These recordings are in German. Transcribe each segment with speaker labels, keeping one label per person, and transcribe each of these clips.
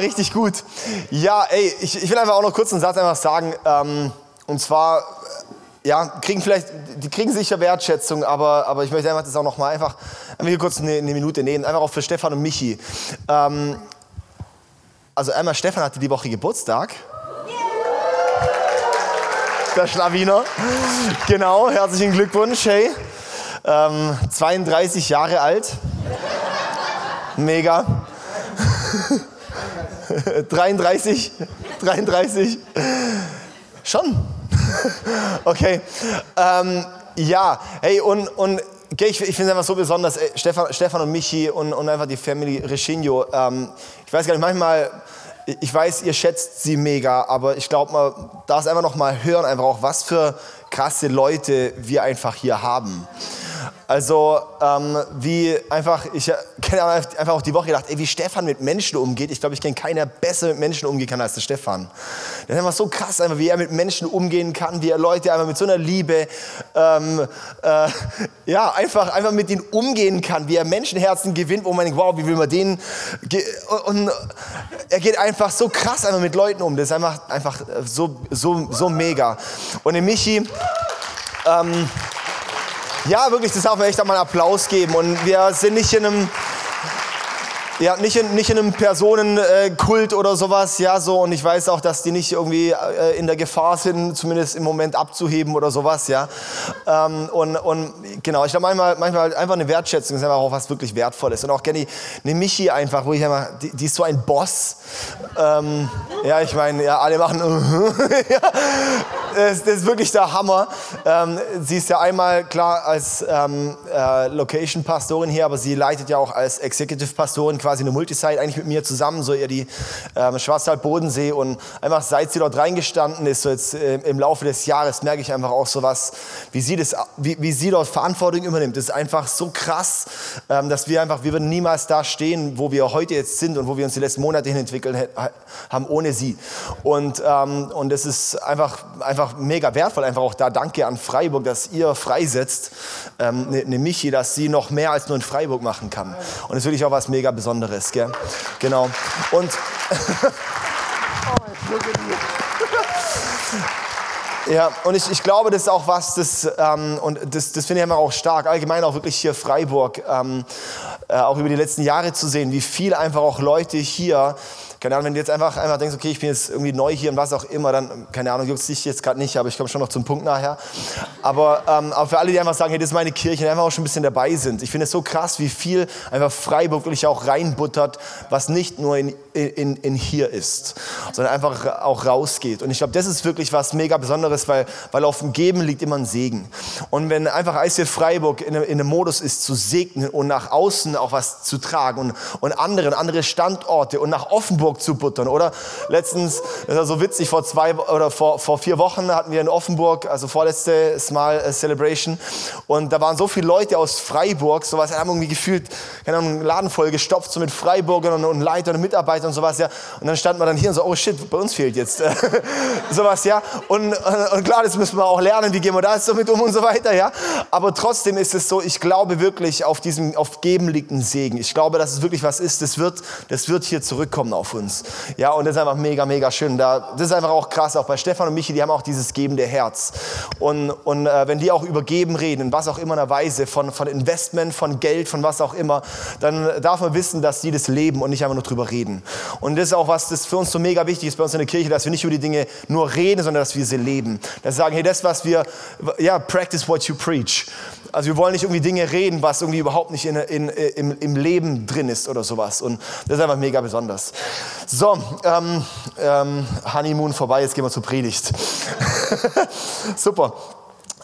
Speaker 1: Richtig gut. Ja, ey, ich, ich will einfach auch noch kurz einen Satz einfach sagen. Ähm, und zwar, äh, ja, kriegen vielleicht, die kriegen sicher Wertschätzung, aber, aber ich möchte einfach das auch noch mal einfach, einfach hier kurz eine, eine Minute nehmen, einfach auch für Stefan und Michi. Ähm, also einmal Stefan hatte die Woche Geburtstag. Der Schlawiner. Genau, herzlichen Glückwunsch, hey. Ähm, 32 Jahre alt. Mega. 33. 33. Schon. okay. Ähm, ja, hey, und, und okay, ich, ich finde es einfach so besonders, ey, Stefan, Stefan und Michi und, und einfach die Family Reschinho. Ähm, ich weiß gar nicht, manchmal ich weiß, ihr schätzt sie mega, aber ich glaube, man darf es einfach noch mal hören, einfach auch, was für krasse Leute wir einfach hier haben. Also ähm, wie einfach, ich kenne einfach auch die Woche gedacht, ey, wie Stefan mit Menschen umgeht. Ich glaube, ich kenne keiner besser mit Menschen umgehen kann als der Stefan. Das ist einfach so krass, einfach, wie er mit Menschen umgehen kann, wie er Leute einfach mit so einer Liebe, ähm, äh, ja, einfach, einfach mit ihnen umgehen kann, wie er Menschenherzen gewinnt, wo man denkt, wow, wie will man den... Und er geht einfach so krass einfach mit Leuten um. Das ist einfach, einfach so, so, so mega. Und in Michi... Ähm, ja, wirklich, das darf man echt einmal einen Applaus geben. Und wir sind nicht in einem, ja, nicht in, nicht in einem Personenkult oder sowas, ja, so. Und ich weiß auch, dass die nicht irgendwie äh, in der Gefahr sind, zumindest im Moment abzuheben oder sowas, ja. Ähm, und, und genau, ich glaube manchmal, manchmal einfach eine Wertschätzung ist einfach auch was wirklich Wertvolles. Und auch gerne eine Michi einfach, wo ich immer, die, die ist so ein Boss. Ähm, ja, ich meine, ja, alle machen, ja, das, das, ist wirklich der Hammer. Ähm, sie ist ja einmal klar als ähm, äh, Location-Pastorin hier, aber sie leitet ja auch als Executive-Pastorin quasi eine Multisite eigentlich mit mir zusammen, so eher die ähm, Schwarzwald-Bodensee und einfach seit sie dort reingestanden ist, so jetzt äh, im Laufe des Jahres merke ich einfach auch so was, wie sie, das, wie, wie sie dort Verantwortung übernimmt. Das ist einfach so krass, ähm, dass wir einfach, wir würden niemals da stehen, wo wir heute jetzt sind und wo wir uns die letzten Monate hin entwickelt haben ohne sie. Und, ähm, und das ist einfach, einfach mega wertvoll, einfach auch da danke an Freiburg, dass ihr freisetzt, ähm, eine ne Michi, dass sie noch mehr als nur in Freiburg machen kann. Und das ist wirklich auch was mega Besonderes. Besonderes. Gell? Genau. Und. Ja, und ich, ich glaube, das ist auch was, das, ähm, und das, das finde ich immer auch stark, allgemein auch wirklich hier Freiburg, ähm, äh, auch über die letzten Jahre zu sehen, wie viel einfach auch Leute hier keine Ahnung, wenn du jetzt einfach, einfach denkst, okay, ich bin jetzt irgendwie neu hier und was auch immer, dann, keine Ahnung, juckt dich jetzt gerade nicht, aber ich komme schon noch zum Punkt nachher. Aber, ähm, aber für alle, die einfach sagen, hey, das ist meine Kirche, die einfach auch schon ein bisschen dabei sind. Ich finde es so krass, wie viel einfach Freiburg wirklich auch reinbuttert, was nicht nur in, in, in hier ist, sondern einfach auch rausgeht. Und ich glaube, das ist wirklich was mega Besonderes, weil, weil auf dem Geben liegt immer ein Segen. Und wenn einfach ICF Freiburg in, in einem Modus ist, zu segnen und nach außen auch was zu tragen und, und anderen, andere Standorte und nach Offenburg zu buttern, oder? Letztens, das ist so witzig, vor zwei oder vor, vor vier Wochen hatten wir in Offenburg, also vorletztes Mal äh, Celebration, und da waren so viele Leute aus Freiburg, sowas, haben irgendwie gefühlt, keine Ahnung, Laden voll gestopft, so mit Freiburgern und, und Leitern und Mitarbeitern und sowas, ja. Und dann stand man dann hier und so, oh shit, bei uns fehlt jetzt sowas, ja. Und, und klar, das müssen wir auch lernen, wie gehen wir da so mit um und so weiter, ja. Aber trotzdem ist es so, ich glaube wirklich, auf diesem, auf Geben liegt ein Segen. Ich glaube, dass es wirklich was ist, das wird, das wird hier zurückkommen auf uns uns. Ja, und das ist einfach mega, mega schön. Da, das ist einfach auch krass, auch bei Stefan und Michi, die haben auch dieses gebende Herz. Und, und äh, wenn die auch über Geben reden, in was auch immer einer Weise, von, von Investment, von Geld, von was auch immer, dann darf man wissen, dass die das leben und nicht einfach nur drüber reden. Und das ist auch was, das für uns so mega wichtig ist bei uns in der Kirche, dass wir nicht über die Dinge nur reden, sondern dass wir sie leben. Dass wir sagen, hey, das, was wir, ja, practice what you preach. Also wir wollen nicht irgendwie Dinge reden, was irgendwie überhaupt nicht in, in, im, im Leben drin ist oder sowas. Und das ist einfach mega besonders. So, ähm, ähm, Honeymoon vorbei, jetzt gehen wir zur Predigt. Super.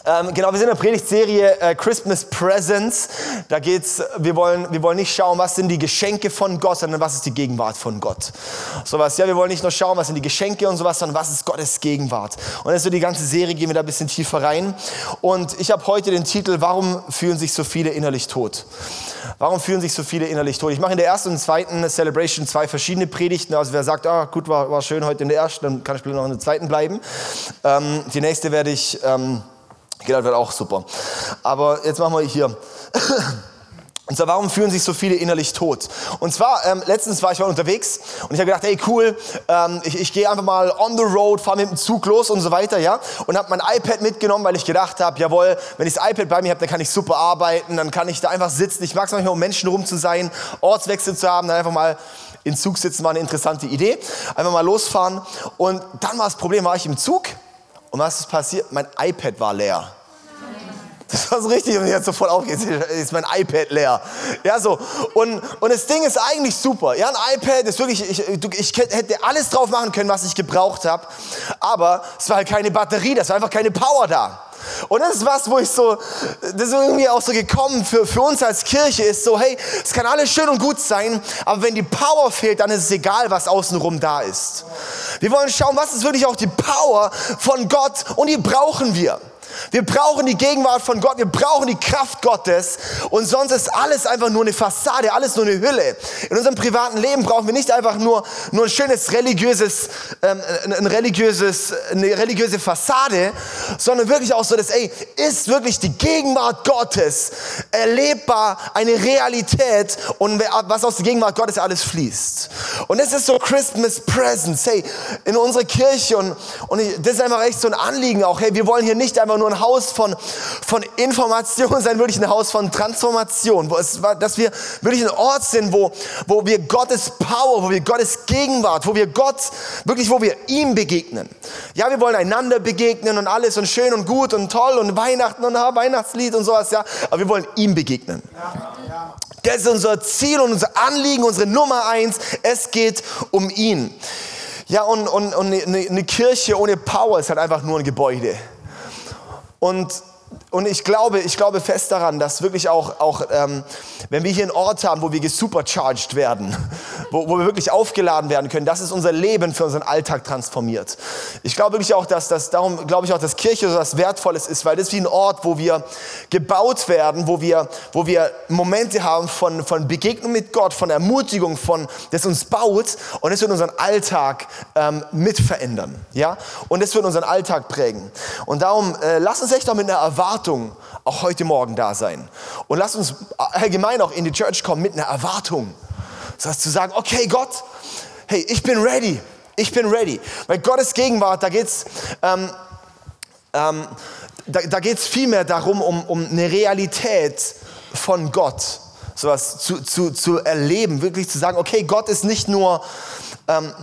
Speaker 1: Ähm, genau, wir sind in der Predigtserie äh, Christmas Presents. Da geht's, wir wollen, wir wollen nicht schauen, was sind die Geschenke von Gott, sondern was ist die Gegenwart von Gott. Sowas, ja, wir wollen nicht nur schauen, was sind die Geschenke und sowas, sondern was ist Gottes Gegenwart. Und das ist so die ganze Serie, gehen wir da ein bisschen tiefer rein. Und ich habe heute den Titel, warum fühlen sich so viele innerlich tot? Warum fühlen sich so viele innerlich tot? Ich mache in der ersten und zweiten Celebration zwei verschiedene Predigten. Also wer sagt, ah, gut, war, war schön heute in der ersten, dann kann ich noch in der zweiten bleiben. Ähm, die nächste werde ich... Ähm, Geht halt auch super. Aber jetzt machen wir hier. Und zwar, warum fühlen sich so viele innerlich tot? Und zwar, ähm, letztens war ich mal unterwegs und ich habe gedacht, hey cool, ähm, ich, ich gehe einfach mal on the road, fahre mit dem Zug los und so weiter, ja. Und habe mein iPad mitgenommen, weil ich gedacht habe, jawohl, wenn ich das iPad bei mir habe, dann kann ich super arbeiten, dann kann ich da einfach sitzen. Ich mag es manchmal, um Menschen rum zu sein, Ortswechsel zu haben, dann einfach mal in Zug sitzen, war eine interessante Idee. Einfach mal losfahren. Und dann war das Problem, war ich im Zug und was ist passiert? Mein iPad war leer. Das war so richtig und jetzt sofort aufgeht, ist mein iPad leer. Ja, so. Und, und das Ding ist eigentlich super. Ja, ein iPad ist wirklich, ich, ich hätte alles drauf machen können, was ich gebraucht habe. Aber es war halt keine Batterie, das war einfach keine Power da. Und das ist was, wo ich so, das ist irgendwie auch so gekommen für, für uns als Kirche, ist so, hey, es kann alles schön und gut sein, aber wenn die Power fehlt, dann ist es egal, was außenrum da ist. Wir wollen schauen, was ist wirklich auch die Power von Gott und die brauchen wir. Wir brauchen die Gegenwart von Gott, wir brauchen die Kraft Gottes. Und sonst ist alles einfach nur eine Fassade, alles nur eine Hülle. In unserem privaten Leben brauchen wir nicht einfach nur, nur ein schönes religiöses, ähm, ein religiöses, eine religiöse Fassade, sondern wirklich auch so, dass, ey, ist wirklich die Gegenwart Gottes erlebbar, eine Realität? Und was aus der Gegenwart Gottes alles fließt. Und das ist so Christmas Presence, hey, in unserer Kirche und, und das ist einfach echt so ein Anliegen auch, hey, wir wollen hier nicht einfach nur nur ein Haus von, von Information sein, wirklich ein Haus von Transformation, wo es, dass wir wirklich ein Ort sind, wo, wo wir Gottes Power, wo wir Gottes Gegenwart, wo wir Gott, wirklich, wo wir ihm begegnen. Ja, wir wollen einander begegnen und alles und schön und gut und toll und Weihnachten und ja, Weihnachtslied und sowas, ja, aber wir wollen ihm begegnen. Das ist unser Ziel und unser Anliegen, unsere Nummer eins. Es geht um ihn. Ja, und, und, und eine Kirche ohne Power ist halt einfach nur ein Gebäude. Und, und ich glaube, ich glaube fest daran, dass wirklich auch, auch ähm, wenn wir hier einen Ort haben, wo wir gesupercharged werden, wo, wo wir wirklich aufgeladen werden können, dass es unser Leben für unseren Alltag transformiert. Ich glaube wirklich auch, dass das, darum glaube ich auch, dass Kirche so was Wertvolles ist, weil das ist wie ein Ort, wo wir gebaut werden, wo wir, wo wir Momente haben von, von Begegnung mit Gott, von Ermutigung, von, das uns baut und es wird unseren Alltag ähm, mit verändern. Ja? Und es wird unseren Alltag prägen. Und darum, äh, lass uns echt auch mit einer Erwartung auch heute Morgen da sein. Und lass uns allgemein auch in die Church kommen mit einer Erwartung. Das heißt zu sagen, okay Gott, hey, ich bin ready. Ich bin ready. Weil Gottes Gegenwart, da geht es ähm, ähm, da, da geht's viel mehr darum, um, um eine Realität von Gott sowas zu, zu, zu erleben, wirklich zu sagen, okay, Gott ist nicht nur, ähm,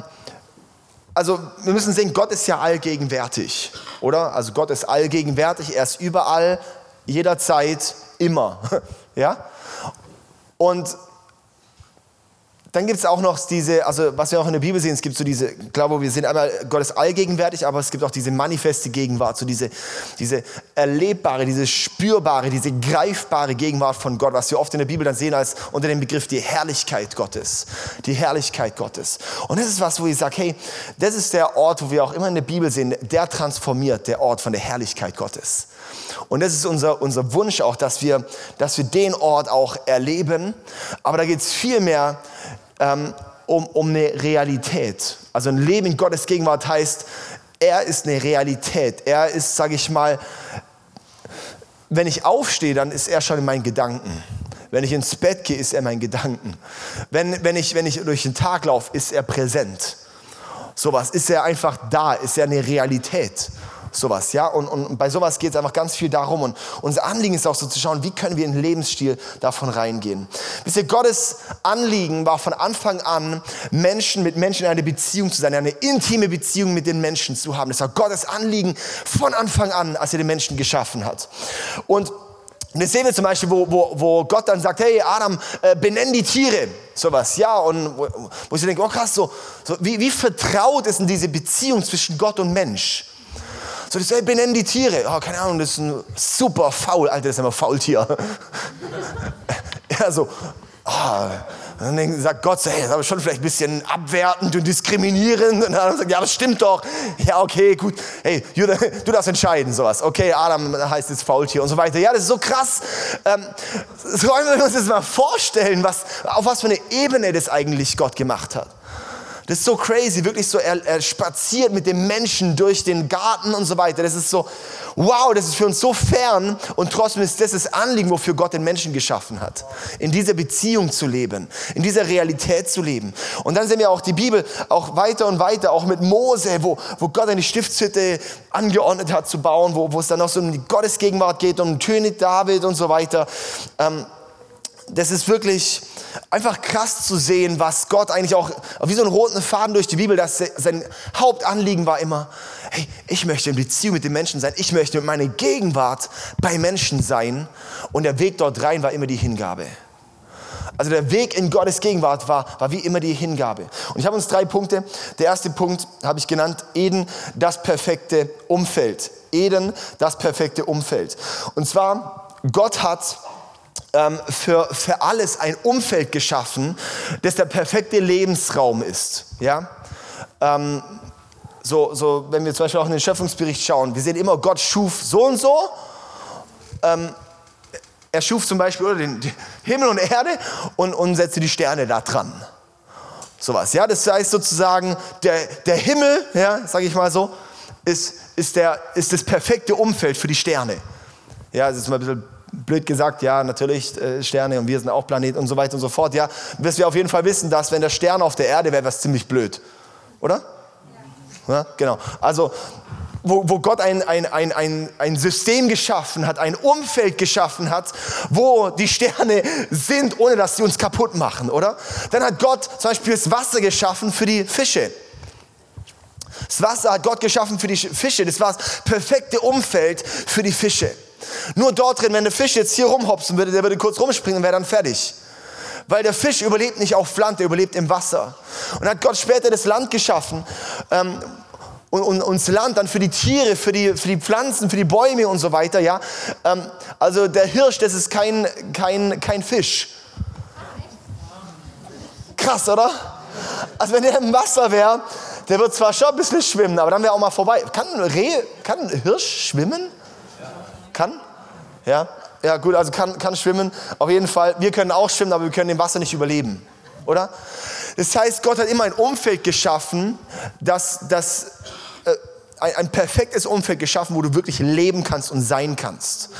Speaker 1: also wir müssen sehen, Gott ist ja allgegenwärtig, oder? Also Gott ist allgegenwärtig, er ist überall, jederzeit, immer, ja? Und dann gibt es auch noch diese, also was wir auch in der Bibel sehen, es gibt so diese, glaube, wir sind einmal, Gott ist allgegenwärtig, aber es gibt auch diese manifeste Gegenwart, so diese, diese erlebbare, diese spürbare, diese greifbare Gegenwart von Gott, was wir oft in der Bibel dann sehen als unter dem Begriff die Herrlichkeit Gottes. Die Herrlichkeit Gottes. Und das ist was, wo ich sage, hey, das ist der Ort, wo wir auch immer in der Bibel sehen, der transformiert, der Ort von der Herrlichkeit Gottes. Und das ist unser, unser Wunsch auch, dass wir, dass wir den Ort auch erleben. Aber da geht es viel mehr ähm, um, um eine Realität. Also ein Leben in Gottes Gegenwart heißt, er ist eine Realität. Er ist, sage ich mal, wenn ich aufstehe, dann ist er schon in meinen Gedanken. Wenn ich ins Bett gehe, ist er in meinen Gedanken. Wenn, wenn, ich, wenn ich durch den Tag laufe, ist er präsent. Sowas ist er einfach da, ist er eine Realität sowas, ja. Und, und bei sowas geht es einfach ganz viel darum. Und unser Anliegen ist auch so zu schauen, wie können wir in den Lebensstil davon reingehen. Wisst ihr, Gottes Anliegen war von Anfang an, Menschen mit Menschen in eine Beziehung zu sein, eine intime Beziehung mit den Menschen zu haben. Das war Gottes Anliegen von Anfang an, als er den Menschen geschaffen hat. Und das sehen wir zum Beispiel, wo, wo, wo Gott dann sagt, hey Adam, äh, benenn die Tiere. Sowas, ja. Und wo, wo ich denke, oh krass, so, so wie, wie vertraut ist denn diese Beziehung zwischen Gott und Mensch? So, hey, benennen die Tiere. Oh, keine Ahnung, das ist ein super faul, Alter, das ist immer Faultier. ja, so, oh. Und dann sagt Gott, hey, das ist aber schon vielleicht ein bisschen abwertend und diskriminierend. Und dann sagt, ja, das stimmt doch. Ja, okay, gut. Hey, du darfst entscheiden, sowas. Okay, Adam heißt jetzt Faultier und so weiter. Ja, das ist so krass. Ähm, sollen wir uns das mal vorstellen, was, auf was für eine Ebene das eigentlich Gott gemacht hat. Das ist so crazy, wirklich so, er, er spaziert mit dem Menschen durch den Garten und so weiter. Das ist so, wow, das ist für uns so fern und trotzdem ist das das Anliegen, wofür Gott den Menschen geschaffen hat. In dieser Beziehung zu leben, in dieser Realität zu leben. Und dann sehen wir auch die Bibel auch weiter und weiter, auch mit Mose, wo, wo Gott eine Stiftshütte angeordnet hat zu bauen, wo, wo es dann auch so um die Gottesgegenwart geht, um König David und so weiter. Ähm, das ist wirklich einfach krass zu sehen, was Gott eigentlich auch, wie so einen roten Faden durch die Bibel, dass sein Hauptanliegen war immer, hey, ich möchte in Beziehung mit den Menschen sein, ich möchte mit meiner Gegenwart bei Menschen sein und der Weg dort rein war immer die Hingabe. Also der Weg in Gottes Gegenwart war, war wie immer die Hingabe. Und ich habe uns drei Punkte. Der erste Punkt habe ich genannt, Eden, das perfekte Umfeld. Eden, das perfekte Umfeld. Und zwar, Gott hat ähm, für, für alles ein Umfeld geschaffen, das der perfekte Lebensraum ist. Ja? Ähm, so, so, wenn wir zum Beispiel auch in den Schöpfungsbericht schauen, wir sehen immer, Gott schuf so und so. Ähm, er schuf zum Beispiel den, den Himmel und Erde und, und setzte die Sterne da dran. Sowas, ja, das heißt sozusagen, der, der Himmel, ja, sage ich mal so, ist, ist, der, ist das perfekte Umfeld für die Sterne. Ja, das ist mal ein bisschen blöd gesagt, ja, natürlich äh, Sterne und wir sind auch Planet und so weiter und so fort. Ja, bis wir auf jeden Fall wissen, dass wenn der Stern auf der Erde wäre, wäre es ziemlich blöd. Oder? Ja. ja genau. Also, wo, wo Gott ein, ein, ein, ein, ein System geschaffen hat, ein Umfeld geschaffen hat, wo die Sterne sind, ohne dass sie uns kaputt machen, oder? Dann hat Gott zum Beispiel das Wasser geschaffen für die Fische. Das Wasser hat Gott geschaffen für die Fische. Das war das perfekte Umfeld für die Fische. Nur dort drin, wenn der Fisch jetzt hier rumhopsen würde, der würde kurz rumspringen und wäre dann fertig. Weil der Fisch überlebt nicht auf Land, der überlebt im Wasser. Und hat Gott später das Land geschaffen. Ähm, und, und, und das Land dann für die Tiere, für die, für die Pflanzen, für die Bäume und so weiter. Ja? Ähm, also der Hirsch, das ist kein, kein, kein Fisch. Krass, oder? Also wenn der im Wasser wäre, der wird zwar schon ein bisschen schwimmen, aber dann wäre auch mal vorbei. Kann ein Reh, kann ein Hirsch schwimmen? Kann? Ja? Ja, gut, also kann, kann schwimmen. Auf jeden Fall. Wir können auch schwimmen, aber wir können im Wasser nicht überleben. Oder? Das heißt, Gott hat immer ein Umfeld geschaffen, das, das äh, ein, ein, perfektes Umfeld geschaffen, wo du wirklich leben kannst und sein kannst.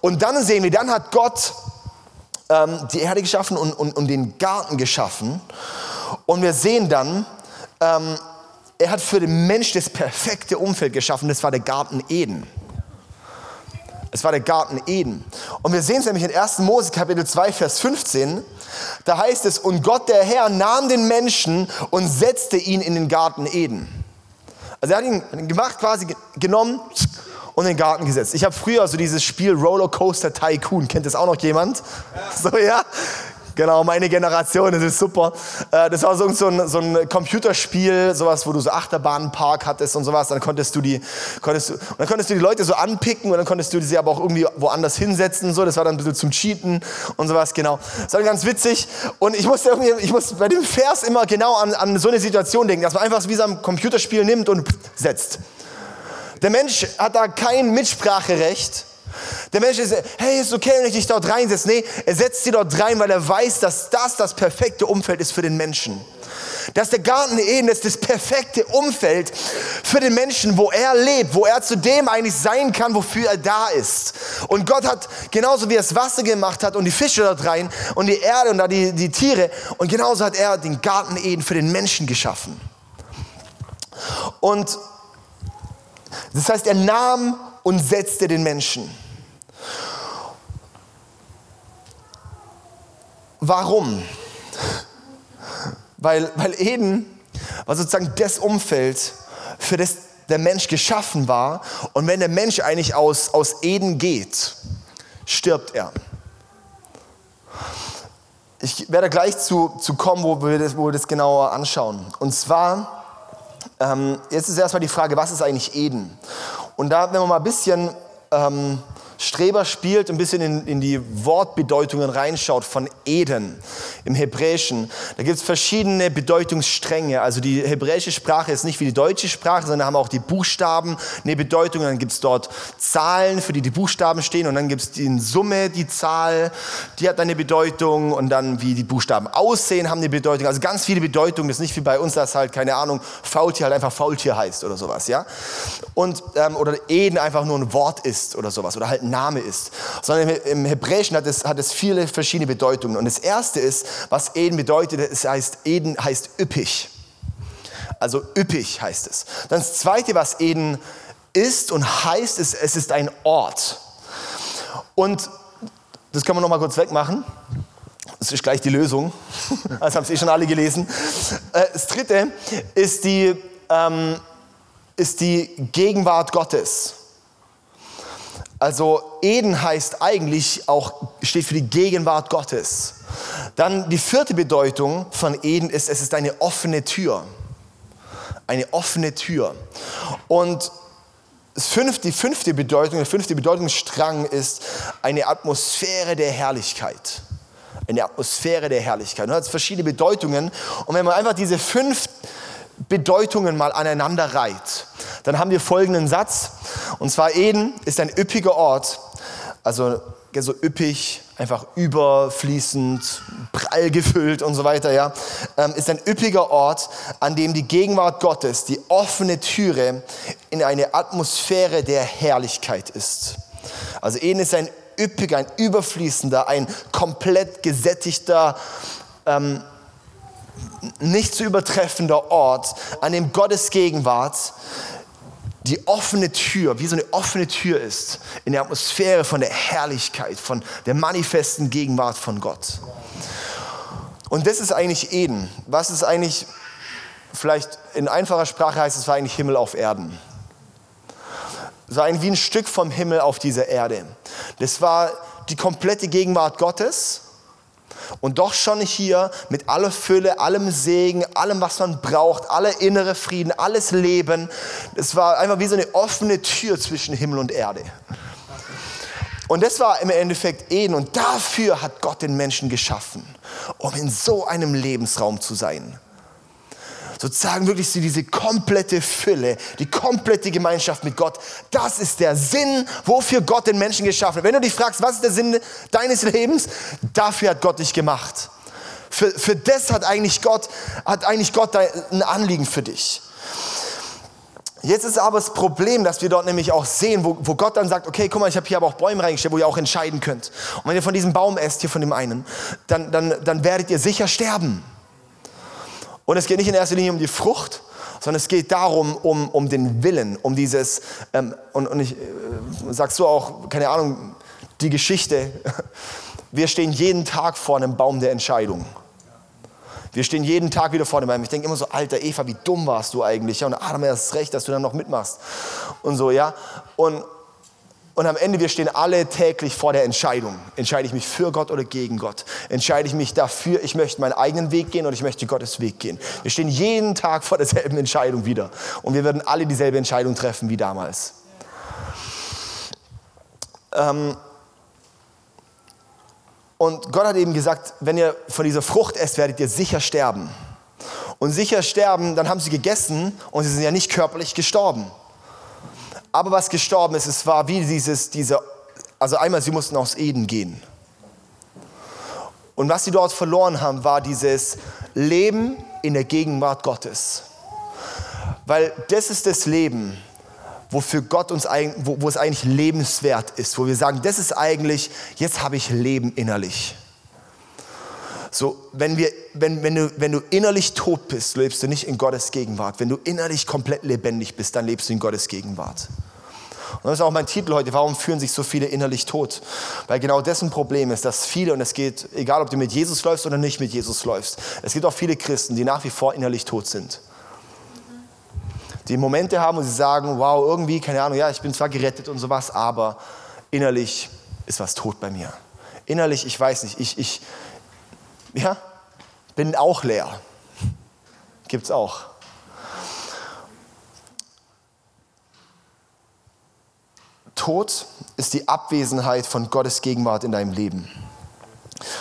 Speaker 1: Und dann sehen wir, dann hat Gott ähm, die Erde geschaffen und, und, und, den Garten geschaffen. Und wir sehen dann, ähm, er hat für den Mensch das perfekte Umfeld geschaffen. Das war der Garten Eden. Es war der Garten Eden. Und wir sehen es nämlich in 1. Mose Kapitel 2, Vers 15. Da heißt es, und Gott der Herr nahm den Menschen und setzte ihn in den Garten Eden. Also er hat ihn gemacht, quasi genommen und in den Garten gesetzt. Ich habe früher so dieses Spiel Rollercoaster Tycoon, kennt das auch noch jemand? Ja. So, ja? Genau, meine Generation, das ist super. Äh, das war so ein, so ein Computerspiel, sowas, wo du so Achterbahnenpark hattest und sowas. Dann konntest du die, konntest du, und dann konntest du die Leute so anpicken und dann konntest du sie aber auch irgendwie woanders hinsetzen. So, das war dann ein bisschen zum Cheaten und sowas, genau. Das war ganz witzig. Und ich musste irgendwie, ich musste bei dem Vers immer genau an, an so eine Situation denken, dass man einfach wie so ein Computerspiel nimmt und setzt. Der Mensch hat da kein Mitspracherecht. Der Mensch ist, hey, ist okay, wenn ich dich dort reinsetze. Nee, er setzt sie dort rein, weil er weiß, dass das das perfekte Umfeld ist für den Menschen. Dass der Garten Eden ist das perfekte Umfeld für den Menschen, wo er lebt, wo er zu dem eigentlich sein kann, wofür er da ist. Und Gott hat, genauso wie er das Wasser gemacht hat und die Fische dort rein und die Erde und da die, die Tiere, und genauso hat er den Garten Eden für den Menschen geschaffen. Und das heißt, er nahm und setzte den Menschen. Warum? Weil, weil Eden war sozusagen das Umfeld, für das der Mensch geschaffen war. Und wenn der Mensch eigentlich aus, aus Eden geht, stirbt er. Ich werde gleich zu, zu kommen, wo wir, das, wo wir das genauer anschauen. Und zwar, ähm, jetzt ist erstmal die Frage, was ist eigentlich Eden? Und da, wenn wir mal ein bisschen ähm, Streber spielt, ein bisschen in, in die Wortbedeutungen reinschaut von Eden im Hebräischen, da gibt es verschiedene Bedeutungsstränge. Also die hebräische Sprache ist nicht wie die deutsche Sprache, sondern haben auch die Buchstaben eine Bedeutung. Dann gibt es dort Zahlen, für die die Buchstaben stehen. Und dann gibt es in Summe die Zahl, die hat eine Bedeutung. Und dann wie die Buchstaben aussehen, haben eine Bedeutung. Also ganz viele Bedeutungen. Das ist nicht wie bei uns, dass halt, keine Ahnung, Faultier halt einfach Faultier heißt oder sowas. Ja? Und, ähm, oder Eden einfach nur ein Wort ist oder sowas. Oder halt ein Name ist. Sondern im Hebräischen hat es, hat es viele verschiedene Bedeutungen. Und das erste ist, was Eden bedeutet, es heißt, Eden heißt üppig. Also üppig heißt es. Dann das zweite, was Eden ist und heißt, ist, es ist ein Ort. Und das können wir noch mal kurz wegmachen. Das ist gleich die Lösung. Das haben Sie eh schon alle gelesen. Äh, das dritte ist die, ähm, ist die Gegenwart Gottes. Also Eden heißt eigentlich auch, steht für die Gegenwart Gottes. Dann die vierte Bedeutung von Eden ist, es ist eine offene Tür. Eine offene Tür. Und die fünfte Bedeutung, der fünfte Bedeutungsstrang ist eine Atmosphäre der Herrlichkeit. Eine Atmosphäre der Herrlichkeit. Und hat verschiedene Bedeutungen. Und wenn man einfach diese fünf Bedeutungen mal aneinander reiht, dann haben wir folgenden Satz. Und zwar Eden ist ein üppiger Ort, also so üppig, einfach überfließend, prall gefüllt und so weiter, ja, ähm, ist ein üppiger Ort, an dem die Gegenwart Gottes, die offene Türe in eine Atmosphäre der Herrlichkeit ist. Also Eden ist ein üppiger, ein überfließender, ein komplett gesättigter, ähm, nicht zu übertreffender Ort, an dem Gottes Gegenwart die offene Tür, wie so eine offene Tür ist, in der Atmosphäre von der Herrlichkeit, von der manifesten Gegenwart von Gott. Und das ist eigentlich Eden. Was ist eigentlich, vielleicht in einfacher Sprache heißt es, war eigentlich Himmel auf Erden. Es war eigentlich wie ein Stück vom Himmel auf dieser Erde. Das war die komplette Gegenwart Gottes und doch schon hier mit aller Fülle, allem Segen, allem, was man braucht, aller innere Frieden, alles Leben. Es war einfach wie so eine offene Tür zwischen Himmel und Erde. Und das war im Endeffekt Eden. Und dafür hat Gott den Menschen geschaffen, um in so einem Lebensraum zu sein sozusagen wirklich so diese komplette Fülle, die komplette Gemeinschaft mit Gott. Das ist der Sinn, wofür Gott den Menschen geschaffen hat. Wenn du dich fragst, was ist der Sinn deines Lebens, dafür hat Gott dich gemacht. Für, für das hat eigentlich Gott, hat eigentlich Gott ein Anliegen für dich. Jetzt ist aber das Problem, dass wir dort nämlich auch sehen, wo, wo Gott dann sagt, okay, guck mal, ich habe hier aber auch Bäume reingestellt, wo ihr auch entscheiden könnt. Und wenn ihr von diesem Baum esst, hier von dem einen, dann, dann, dann werdet ihr sicher sterben. Und es geht nicht in erster Linie um die Frucht, sondern es geht darum, um, um den Willen, um dieses, ähm, und, und ich äh, sagst du auch, keine Ahnung, die Geschichte. Wir stehen jeden Tag vor einem Baum der Entscheidung. Wir stehen jeden Tag wieder vor dem Baum. Ich denke immer so, alter Eva, wie dumm warst du eigentlich? Ja, und Adam, erst recht, dass du dann noch mitmachst. Und so, ja. Und, und am Ende, wir stehen alle täglich vor der Entscheidung. Entscheide ich mich für Gott oder gegen Gott? Entscheide ich mich dafür, ich möchte meinen eigenen Weg gehen oder ich möchte Gottes Weg gehen? Wir stehen jeden Tag vor derselben Entscheidung wieder. Und wir werden alle dieselbe Entscheidung treffen wie damals. Ähm und Gott hat eben gesagt, wenn ihr von dieser Frucht esst, werdet ihr sicher sterben. Und sicher sterben, dann haben sie gegessen und sie sind ja nicht körperlich gestorben. Aber was gestorben ist, es war wie dieses, diese, also einmal, sie mussten aus Eden gehen. Und was sie dort verloren haben, war dieses Leben in der Gegenwart Gottes. Weil das ist das Leben, wofür Gott uns, wo, wo es eigentlich lebenswert ist, wo wir sagen, das ist eigentlich, jetzt habe ich Leben innerlich. So, wenn, wir, wenn, wenn, du, wenn du innerlich tot bist, lebst du nicht in Gottes Gegenwart. Wenn du innerlich komplett lebendig bist, dann lebst du in Gottes Gegenwart. Und das ist auch mein Titel heute, warum fühlen sich so viele innerlich tot? Weil genau dessen Problem ist, dass viele, und es geht, egal ob du mit Jesus läufst oder nicht mit Jesus läufst, es gibt auch viele Christen, die nach wie vor innerlich tot sind. Die Momente haben, wo sie sagen, wow, irgendwie, keine Ahnung, ja, ich bin zwar gerettet und sowas, aber innerlich ist was tot bei mir. Innerlich, ich weiß nicht, ich, ich, ja, bin auch leer. Gibt es auch. Tod ist die Abwesenheit von Gottes Gegenwart in deinem Leben.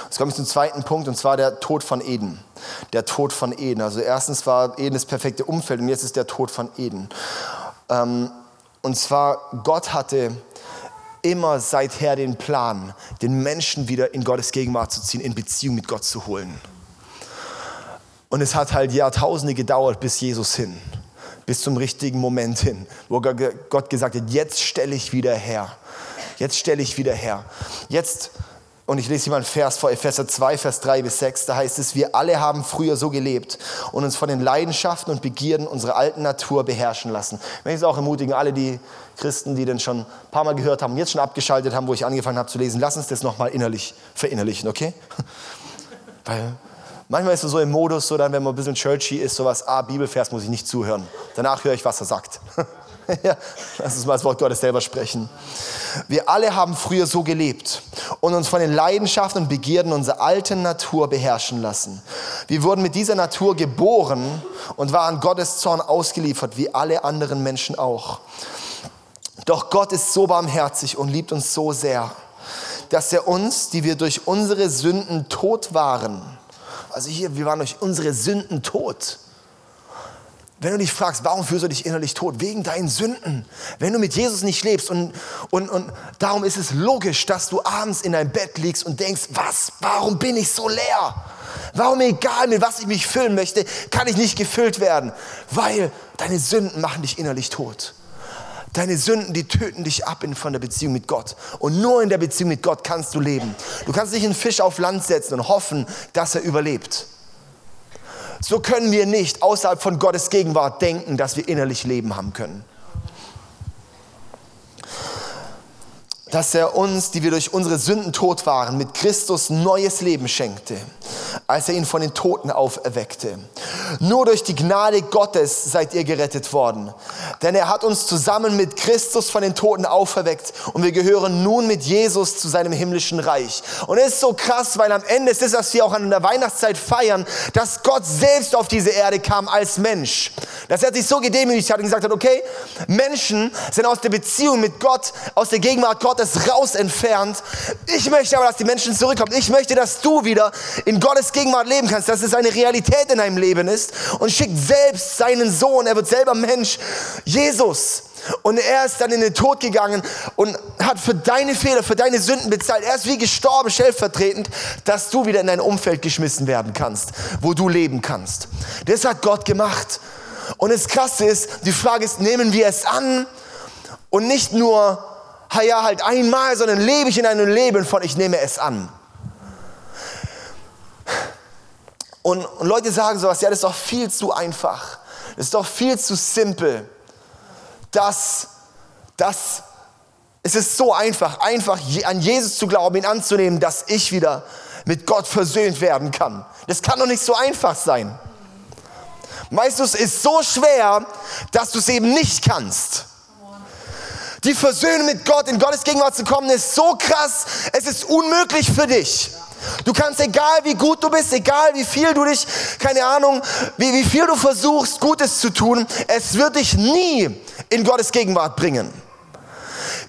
Speaker 1: Jetzt komme ich zum zweiten Punkt, und zwar der Tod von Eden. Der Tod von Eden. Also erstens war Eden das perfekte Umfeld und jetzt ist der Tod von Eden. Ähm, und zwar, Gott hatte immer seither den Plan, den Menschen wieder in Gottes Gegenwart zu ziehen, in Beziehung mit Gott zu holen. Und es hat halt Jahrtausende gedauert bis Jesus hin, bis zum richtigen Moment hin, wo Gott gesagt hat, jetzt stelle ich wieder her. Jetzt stelle ich wieder her. Jetzt und ich lese hier mal einen Vers vor Epheser 2, Vers 3 bis 6. Da heißt es, wir alle haben früher so gelebt und uns von den Leidenschaften und Begierden unserer alten Natur beherrschen lassen. Ich möchte es auch ermutigen, alle die Christen, die den schon ein paar Mal gehört haben jetzt schon abgeschaltet haben, wo ich angefangen habe zu lesen, lass uns das nochmal innerlich verinnerlichen, okay? Weil manchmal ist es so im Modus, so dann, wenn man ein bisschen churchy ist, sowas, ah, Bibelvers muss ich nicht zuhören. Danach höre ich, was er sagt. ja, lass uns mal das Wort Gottes selber sprechen. Wir alle haben früher so gelebt und uns von den Leidenschaften und Begierden unserer alten Natur beherrschen lassen. Wir wurden mit dieser Natur geboren und waren Gottes Zorn ausgeliefert, wie alle anderen Menschen auch. Doch Gott ist so barmherzig und liebt uns so sehr, dass er uns, die wir durch unsere Sünden tot waren, also hier, wir waren durch unsere Sünden tot, wenn du dich fragst, warum fühlst du dich innerlich tot? Wegen deinen Sünden. Wenn du mit Jesus nicht lebst und, und, und darum ist es logisch, dass du abends in deinem Bett liegst und denkst, was, warum bin ich so leer? Warum egal, mit was ich mich füllen möchte, kann ich nicht gefüllt werden? Weil deine Sünden machen dich innerlich tot. Deine Sünden, die töten dich ab von der Beziehung mit Gott. Und nur in der Beziehung mit Gott kannst du leben. Du kannst nicht einen Fisch auf Land setzen und hoffen, dass er überlebt. So können wir nicht außerhalb von Gottes Gegenwart denken, dass wir innerlich Leben haben können. Dass er uns, die wir durch unsere Sünden tot waren, mit Christus neues Leben schenkte als er ihn von den Toten auferweckte. Nur durch die Gnade Gottes seid ihr gerettet worden. Denn er hat uns zusammen mit Christus von den Toten auferweckt und wir gehören nun mit Jesus zu seinem himmlischen Reich. Und es ist so krass, weil am Ende ist es, was wir auch an der Weihnachtszeit feiern, dass Gott selbst auf diese Erde kam als Mensch. Dass er sich so gedemütigt hat und gesagt hat, okay, Menschen sind aus der Beziehung mit Gott, aus der Gegenwart Gottes raus entfernt. Ich möchte aber, dass die Menschen zurückkommen. Ich möchte, dass du wieder in Gottes Gottes Gegenwart leben kannst, dass es eine Realität in deinem Leben ist und schickt selbst seinen Sohn, er wird selber Mensch, Jesus. Und er ist dann in den Tod gegangen und hat für deine Fehler, für deine Sünden bezahlt. Er ist wie gestorben, stellvertretend, dass du wieder in dein Umfeld geschmissen werden kannst, wo du leben kannst. Das hat Gott gemacht. Und das Krasse ist, die Frage ist, nehmen wir es an und nicht nur, ja, halt einmal, sondern lebe ich in einem Leben von, ich nehme es an. Und, und Leute sagen sowas, ja, das ist doch viel zu einfach. Das ist doch viel zu simpel. Das, das, es ist so einfach, einfach an Jesus zu glauben, ihn anzunehmen, dass ich wieder mit Gott versöhnt werden kann. Das kann doch nicht so einfach sein. Weißt du, es ist so schwer, dass du es eben nicht kannst. Die Versöhnung mit Gott, in Gottes Gegenwart zu kommen, ist so krass, es ist unmöglich für dich. Du kannst, egal wie gut du bist, egal wie viel du dich, keine Ahnung, wie, wie viel du versuchst, Gutes zu tun, es wird dich nie in Gottes Gegenwart bringen.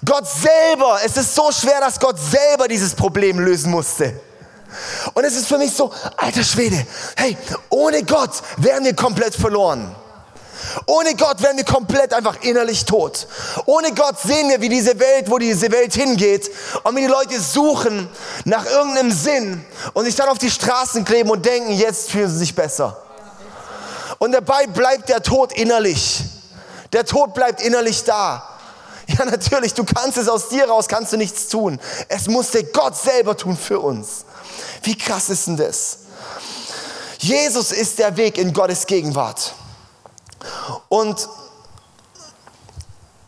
Speaker 1: Gott selber, es ist so schwer, dass Gott selber dieses Problem lösen musste. Und es ist für mich so, alter Schwede, hey, ohne Gott wären wir komplett verloren. Ohne Gott wären wir komplett einfach innerlich tot. Ohne Gott sehen wir, wie diese Welt, wo diese Welt hingeht und wie die Leute suchen nach irgendeinem Sinn und sich dann auf die Straßen kleben und denken, jetzt fühlen sie sich besser. Und dabei bleibt der Tod innerlich. Der Tod bleibt innerlich da. Ja, natürlich, du kannst es aus dir raus, kannst du nichts tun. Es musste Gott selber tun für uns. Wie krass ist denn das? Jesus ist der Weg in Gottes Gegenwart. Und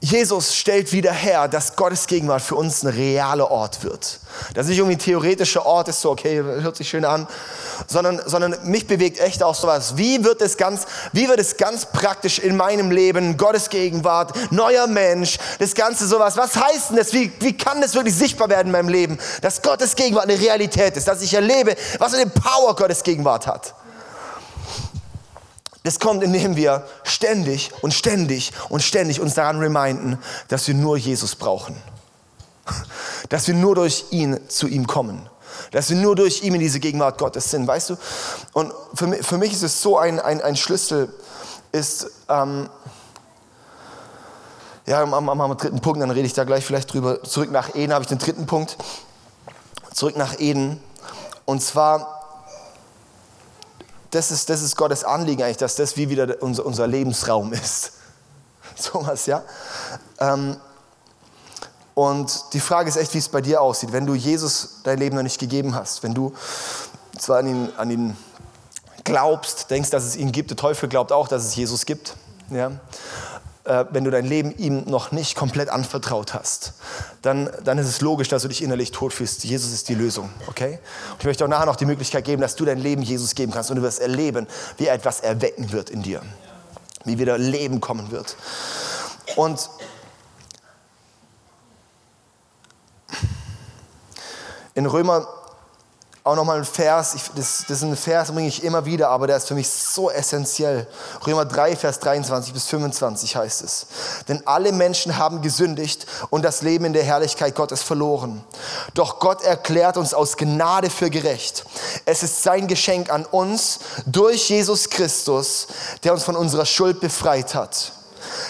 Speaker 1: Jesus stellt wieder her, dass Gottes Gegenwart für uns ein realer Ort wird. Dass nicht irgendwie ein theoretischer Ort ist, so okay, hört sich schön an, sondern, sondern mich bewegt echt auch sowas. Wie wird es ganz, wie wird es ganz praktisch in meinem Leben, Gottes Gegenwart, neuer Mensch, das Ganze sowas. Was heißt denn das? Wie, wie kann das wirklich sichtbar werden in meinem Leben? Dass Gottes Gegenwart eine Realität ist, dass ich erlebe, was eine Power Gottes Gegenwart hat. Das kommt, indem wir ständig und ständig und ständig uns daran reminden, dass wir nur Jesus brauchen. Dass wir nur durch ihn zu ihm kommen. Dass wir nur durch ihn in diese Gegenwart Gottes sind, weißt du? Und für mich, für mich ist es so ein, ein, ein Schlüssel, ist, ähm, ja, am, am, am dritten Punkt, dann rede ich da gleich vielleicht drüber. Zurück nach Eden habe ich den dritten Punkt. Zurück nach Eden. Und zwar das ist, das ist Gottes Anliegen eigentlich, dass das wie wieder unser, unser Lebensraum ist. So was, ja. Ähm, und die Frage ist echt, wie es bei dir aussieht, wenn du Jesus dein Leben noch nicht gegeben hast, wenn du zwar an ihn, an ihn glaubst, denkst, dass es ihn gibt, der Teufel glaubt auch, dass es Jesus gibt, ja äh, wenn du dein Leben ihm noch nicht komplett anvertraut hast, dann, dann ist es logisch, dass du dich innerlich tot fühlst. Jesus ist die Lösung, okay? Und ich möchte auch nachher noch die Möglichkeit geben, dass du dein Leben Jesus geben kannst und du wirst erleben, wie er etwas erwecken wird in dir, wie wieder Leben kommen wird. Und in Römer auch nochmal ein Vers, ich, das, das ist ein Vers, bringe ich immer wieder, aber der ist für mich so essentiell. Römer 3, Vers 23 bis 25 heißt es. Denn alle Menschen haben gesündigt und das Leben in der Herrlichkeit Gottes verloren. Doch Gott erklärt uns aus Gnade für gerecht. Es ist sein Geschenk an uns durch Jesus Christus, der uns von unserer Schuld befreit hat.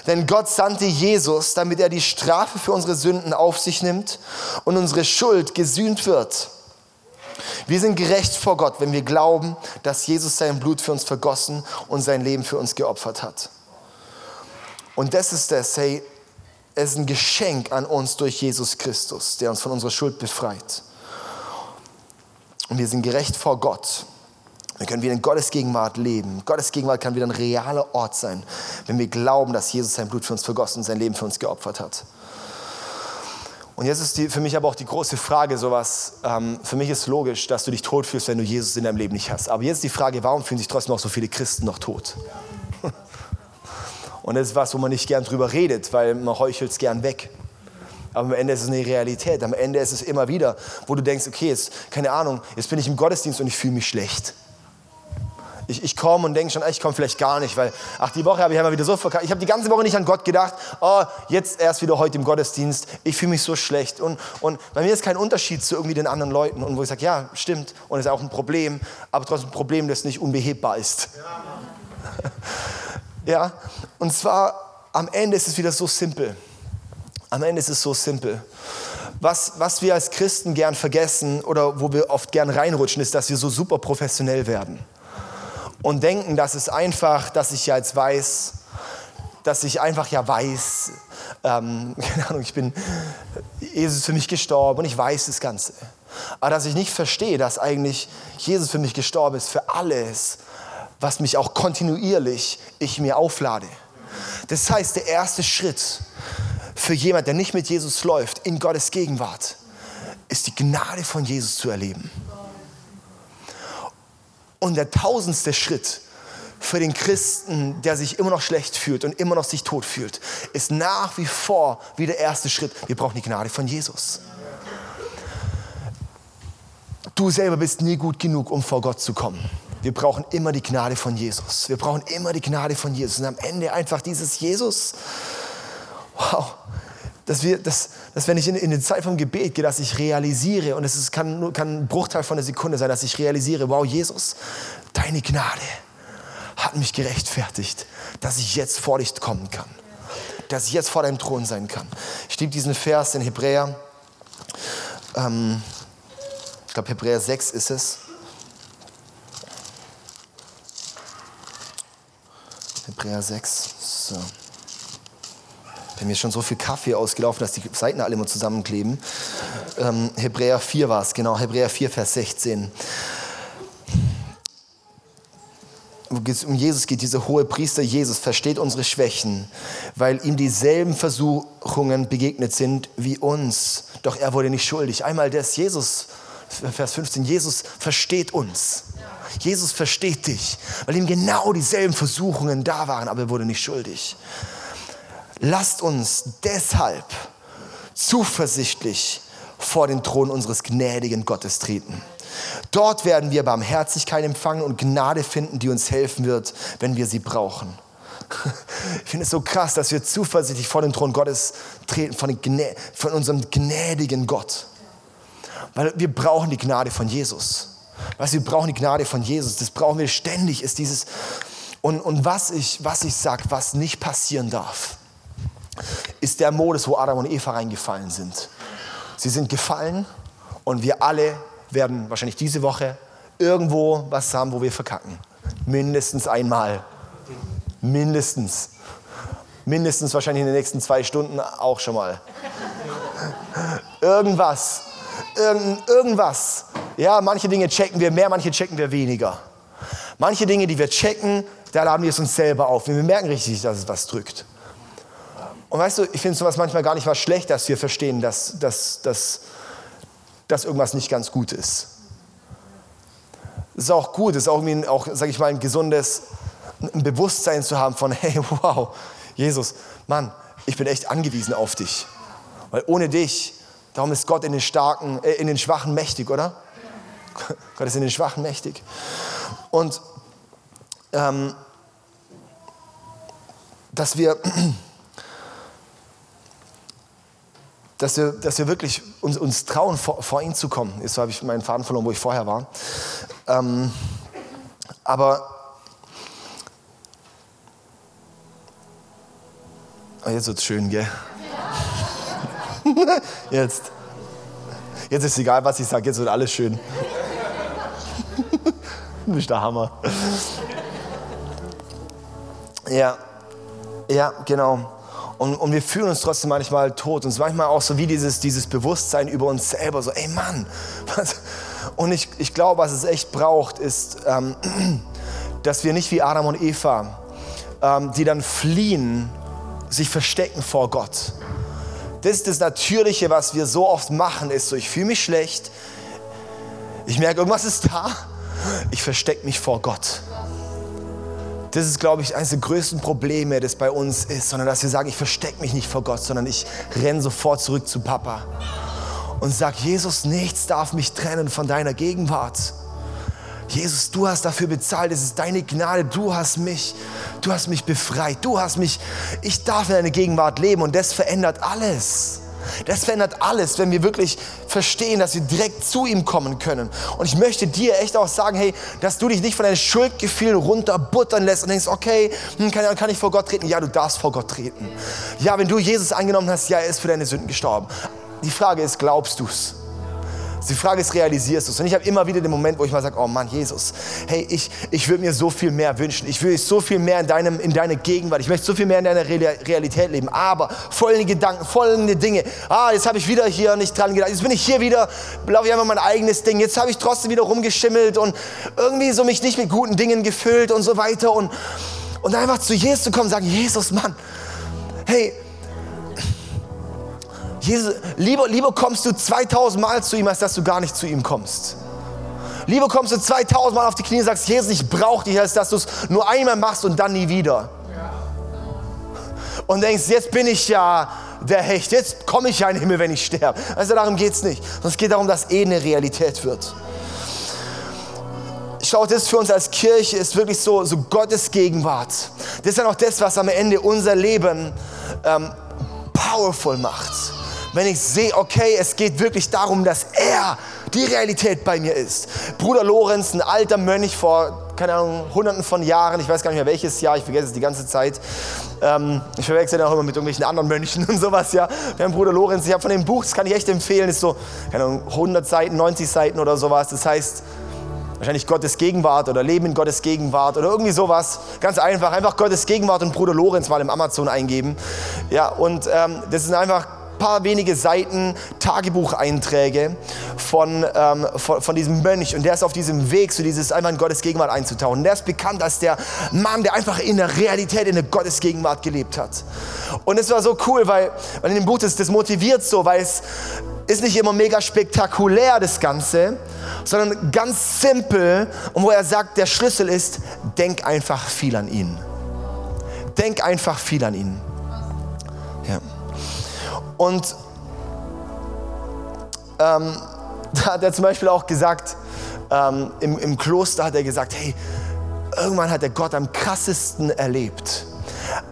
Speaker 1: Denn Gott sandte Jesus, damit er die Strafe für unsere Sünden auf sich nimmt und unsere Schuld gesühnt wird. Wir sind gerecht vor Gott, wenn wir glauben, dass Jesus sein Blut für uns vergossen und sein Leben für uns geopfert hat. Und das ist das, hey, es ist ein Geschenk an uns durch Jesus Christus, der uns von unserer Schuld befreit. Und wir sind gerecht vor Gott. Wir können wieder in Gottes Gegenwart leben. Gottes Gegenwart kann wieder ein realer Ort sein, wenn wir glauben, dass Jesus sein Blut für uns vergossen und sein Leben für uns geopfert hat. Und jetzt ist die, für mich aber auch die große Frage, sowas, ähm, für mich ist logisch, dass du dich tot fühlst, wenn du Jesus in deinem Leben nicht hast. Aber jetzt ist die Frage, warum fühlen sich trotzdem auch so viele Christen noch tot? Und das ist was, wo man nicht gern drüber redet, weil man heuchelt es gern weg. Aber am Ende ist es eine Realität. Am Ende ist es immer wieder, wo du denkst, okay, jetzt, keine Ahnung, jetzt bin ich im Gottesdienst und ich fühle mich schlecht ich, ich komme und denke schon, ich komme vielleicht gar nicht, weil, ach, die Woche habe ich immer wieder so verkackt. Ich habe die ganze Woche nicht an Gott gedacht, oh, jetzt erst wieder heute im Gottesdienst, ich fühle mich so schlecht. Und, und bei mir ist kein Unterschied zu irgendwie den anderen Leuten. Und wo ich sage, ja, stimmt, und es ist auch ein Problem, aber trotzdem ein Problem, das nicht unbehebbar ist. Ja, ja? und zwar am Ende ist es wieder so simpel. Am Ende ist es so simpel. Was, was wir als Christen gern vergessen oder wo wir oft gern reinrutschen, ist, dass wir so super professionell werden und denken, dass es einfach, dass ich ja jetzt weiß, dass ich einfach ja weiß, ähm, keine Ahnung, ich bin, Jesus ist für mich gestorben und ich weiß das Ganze. Aber dass ich nicht verstehe, dass eigentlich Jesus für mich gestorben ist, für alles, was mich auch kontinuierlich ich mir auflade. Das heißt, der erste Schritt für jemand, der nicht mit Jesus läuft, in Gottes Gegenwart, ist die Gnade von Jesus zu erleben. Und der tausendste Schritt für den Christen, der sich immer noch schlecht fühlt und immer noch sich tot fühlt, ist nach wie vor wie der erste Schritt. Wir brauchen die Gnade von Jesus. Du selber bist nie gut genug, um vor Gott zu kommen. Wir brauchen immer die Gnade von Jesus. Wir brauchen immer die Gnade von Jesus. Und am Ende einfach dieses Jesus. Wow dass, wir, dass, dass wenn ich in, in die Zeit vom Gebet gehe, dass ich realisiere, und es ist, kann, kann ein Bruchteil von einer Sekunde sein, dass ich realisiere, wow, Jesus, deine Gnade hat mich gerechtfertigt, dass ich jetzt vor dich kommen kann, dass ich jetzt vor deinem Thron sein kann. Ich liebe diesen Vers in Hebräer, ähm, ich glaube Hebräer 6 ist es. Hebräer 6, so. Bei mir ist schon so viel Kaffee ausgelaufen, dass die Seiten alle immer zusammenkleben. Ähm, Hebräer 4 war es, genau, Hebräer 4, Vers 16. Wo es um Jesus geht, dieser hohe Priester Jesus versteht unsere Schwächen, weil ihm dieselben Versuchungen begegnet sind wie uns. Doch er wurde nicht schuldig. Einmal das Jesus, Vers 15, Jesus versteht uns. Jesus versteht dich, weil ihm genau dieselben Versuchungen da waren, aber er wurde nicht schuldig. Lasst uns deshalb zuversichtlich vor den Thron unseres gnädigen Gottes treten. Dort werden wir Barmherzigkeit empfangen und Gnade finden, die uns helfen wird, wenn wir sie brauchen. Ich finde es so krass, dass wir zuversichtlich vor den Thron Gottes treten, von, von unserem gnädigen Gott. Weil wir brauchen die Gnade von Jesus. Weißt, wir brauchen die Gnade von Jesus. Das brauchen wir ständig. Ist dieses und, und was ich, was ich sage, was nicht passieren darf, ist der Modus, wo Adam und Eva reingefallen sind. Sie sind gefallen und wir alle werden wahrscheinlich diese Woche irgendwo was haben, wo wir verkacken. Mindestens einmal. Mindestens. Mindestens wahrscheinlich in den nächsten zwei Stunden auch schon mal. Irgendwas. Irgend, irgendwas. Ja, manche Dinge checken wir mehr, manche checken wir weniger. Manche Dinge, die wir checken, da laden wir es uns selber auf. Wir merken richtig, dass es was drückt. Und weißt du, ich finde sowas manchmal gar nicht was schlecht, dass wir verstehen, dass, dass, dass, dass irgendwas nicht ganz gut ist. Es ist auch gut, es ist auch, irgendwie auch sage ich mal, ein gesundes ein Bewusstsein zu haben von, hey, wow, Jesus, Mann, ich bin echt angewiesen auf dich. Weil ohne dich, darum ist Gott in den, Starken, äh, in den Schwachen mächtig, oder? Gott ist in den Schwachen mächtig. Und ähm, dass wir, dass wir, dass wir wirklich uns, uns trauen, vor, vor ihn zu kommen. Jetzt habe ich meinen Faden verloren, wo ich vorher war. Ähm, aber oh, jetzt wird es schön, gell? jetzt. Jetzt ist egal, was ich sage, jetzt wird alles schön. bist der Hammer. Ja, ja, genau. Und, und wir fühlen uns trotzdem manchmal tot. Und es ist manchmal auch so wie dieses, dieses Bewusstsein über uns selber. So, ey Mann. Was? Und ich, ich glaube, was es echt braucht, ist, ähm, dass wir nicht wie Adam und Eva, ähm, die dann fliehen, sich verstecken vor Gott. Das ist das Natürliche, was wir so oft machen, ist so, ich fühle mich schlecht, ich merke, irgendwas ist da, ich verstecke mich vor Gott. Das ist, glaube ich, eines der größten Probleme, das bei uns ist, sondern dass wir sagen, ich verstecke mich nicht vor Gott, sondern ich renne sofort zurück zu Papa und sage, Jesus, nichts darf mich trennen von deiner Gegenwart. Jesus, du hast dafür bezahlt, es ist deine Gnade, du hast mich, du hast mich befreit, du hast mich, ich darf in deiner Gegenwart leben und das verändert alles. Das verändert alles, wenn wir wirklich verstehen, dass wir direkt zu ihm kommen können. Und ich möchte dir echt auch sagen, hey, dass du dich nicht von deinen Schuldgefühlen runterbuttern lässt und denkst, okay, hm, kann, kann ich vor Gott treten? Ja, du darfst vor Gott treten. Ja, wenn du Jesus angenommen hast, ja, er ist für deine Sünden gestorben. Die Frage ist, glaubst du es? Die Frage ist, realisierst du es? Und ich habe immer wieder den Moment, wo ich mal sage, oh Mann, Jesus, hey, ich, ich würde mir so viel mehr wünschen. Ich will so viel mehr in, deinem, in deiner Gegenwart. Ich möchte so viel mehr in deiner Realität leben. Aber folgende Gedanken, folgende Dinge. Ah, jetzt habe ich wieder hier nicht dran gedacht. Jetzt bin ich hier wieder, laufe ich einfach mein eigenes Ding. Jetzt habe ich trotzdem wieder rumgeschimmelt und irgendwie so mich nicht mit guten Dingen gefüllt und so weiter. Und, und einfach zu Jesus zu kommen und sagen, Jesus, Mann, hey, Jesus, lieber, lieber kommst du 2000 Mal zu ihm, als dass du gar nicht zu ihm kommst. Lieber kommst du 2000 Mal auf die Knie und sagst, Jesus, ich brauche dich, als dass du es nur einmal machst und dann nie wieder. Und denkst, jetzt bin ich ja der Hecht, jetzt komme ich ja in den Himmel, wenn ich sterbe. Also darum geht es nicht. Sondern es geht darum, dass eh eine Realität wird. Schaut, das für uns als Kirche ist wirklich so, so Gottes Gegenwart. Das ist ja noch das, was am Ende unser Leben ähm, powerful macht wenn ich sehe, okay, es geht wirklich darum, dass er die Realität bei mir ist. Bruder Lorenz, ein alter Mönch vor, keine Ahnung, hunderten von Jahren, ich weiß gar nicht mehr welches Jahr, ich vergesse es die ganze Zeit. Ähm, ich verwechsel den auch immer mit irgendwelchen anderen Mönchen und sowas, ja. Wir haben Bruder Lorenz, ich habe von dem Buch, das kann ich echt empfehlen, ist so, keine Ahnung, 100 Seiten, 90 Seiten oder sowas. Das heißt, wahrscheinlich Gottes Gegenwart oder Leben in Gottes Gegenwart oder irgendwie sowas. Ganz einfach, einfach Gottes Gegenwart und Bruder Lorenz mal im Amazon eingeben. Ja, und ähm, das ist einfach paar wenige Seiten Tagebucheinträge von, ähm, von, von, diesem Mönch und der ist auf diesem Weg, so dieses einfach in Gottes Gegenwart einzutauchen. Und der ist bekannt als der Mann, der einfach in der Realität, in der Gottes Gegenwart gelebt hat. Und es war so cool, weil, in dem Buch das, das motiviert so, weil es ist nicht immer mega spektakulär, das Ganze, sondern ganz simpel und wo er sagt, der Schlüssel ist, denk einfach viel an ihn. Denk einfach viel an ihn. Und ähm, da hat er zum Beispiel auch gesagt, ähm, im, im Kloster hat er gesagt, hey, irgendwann hat er Gott am krassesten erlebt,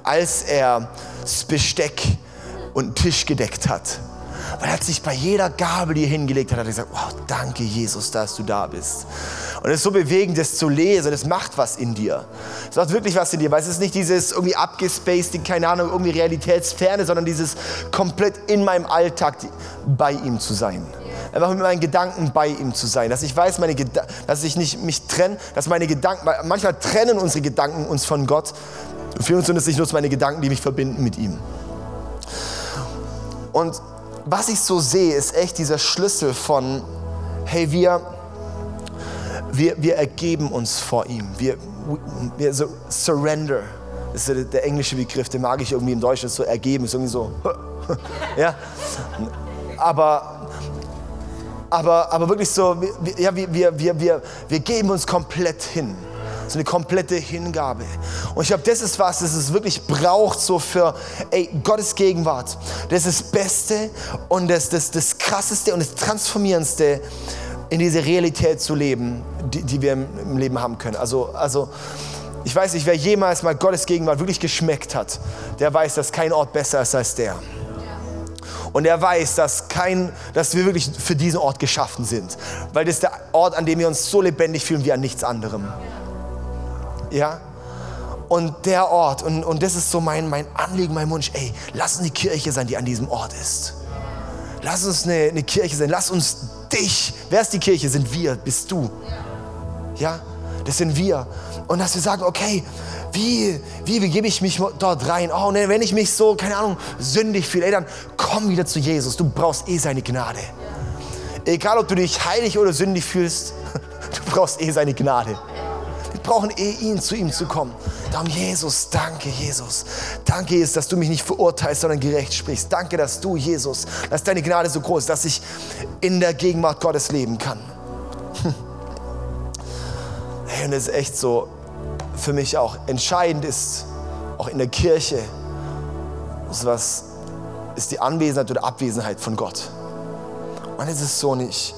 Speaker 1: als er das Besteck und Tisch gedeckt hat. Weil er hat sich bei jeder Gabel, die er hingelegt hat, hat er gesagt, wow, danke Jesus, dass du da bist. Und es ist so bewegend, das zu lesen, es macht was in dir. Es macht wirklich was in dir, weil es ist nicht dieses irgendwie abgespaced, keine Ahnung, irgendwie Realitätsferne, sondern dieses komplett in meinem Alltag bei ihm zu sein. Einfach mit meinen Gedanken bei ihm zu sein, dass ich weiß, meine dass ich nicht mich trenne, dass meine Gedanken, manchmal trennen unsere Gedanken uns von Gott. Für uns sind es nicht nur meine Gedanken, die mich verbinden mit ihm. Und was ich so sehe, ist echt dieser Schlüssel von, hey, wir, wir, wir ergeben uns vor ihm. Wir, wir so surrender. Das ist der, der englische Begriff, den mag ich irgendwie im Deutschen so ergeben. Ist irgendwie so, ja. Aber, aber, aber wirklich so, ja, wir, wir, wir, wir, wir geben uns komplett hin so eine komplette Hingabe. Und ich glaube, das ist was, das es wirklich braucht, so für ey, Gottes Gegenwart. Das ist das Beste und das, das, das Krasseste und das Transformierendste in diese Realität zu leben, die, die wir im, Leben haben können. Also, also ich weiß nicht, wer jemals mal Gottes Gegenwart wirklich geschmeckt hat, der weiß, dass kein Ort besser ist als der. Und er weiß, dass, kein, dass wir wirklich für diesen Ort geschaffen sind. Weil das ist der Ort, an dem wir uns so lebendig fühlen wie an nichts anderem. Ja? Und der Ort, und, und das ist so mein, mein Anliegen, mein Wunsch, ey, lass uns die Kirche sein, die an diesem Ort ist. Lass uns eine, eine Kirche sein, lass uns dich, wer ist die Kirche? Sind wir, bist du. Ja, das sind wir. Und dass wir sagen, okay, wie, wie begebe ich mich dort rein? Oh, ne, wenn ich mich so, keine Ahnung, sündig fühle, ey, dann komm wieder zu Jesus. Du brauchst eh seine Gnade. Egal, ob du dich heilig oder sündig fühlst, du brauchst eh seine Gnade brauchen eh ihn, zu ihm zu kommen. Darum, Jesus, danke, Jesus. Danke, Jesus, dass du mich nicht verurteilst, sondern gerecht sprichst. Danke, dass du, Jesus, dass deine Gnade so groß ist, dass ich in der Gegenwart Gottes leben kann. Hey, und es ist echt so, für mich auch entscheidend ist, auch in der Kirche, ist was ist die Anwesenheit oder Abwesenheit von Gott. Und es ist so nicht.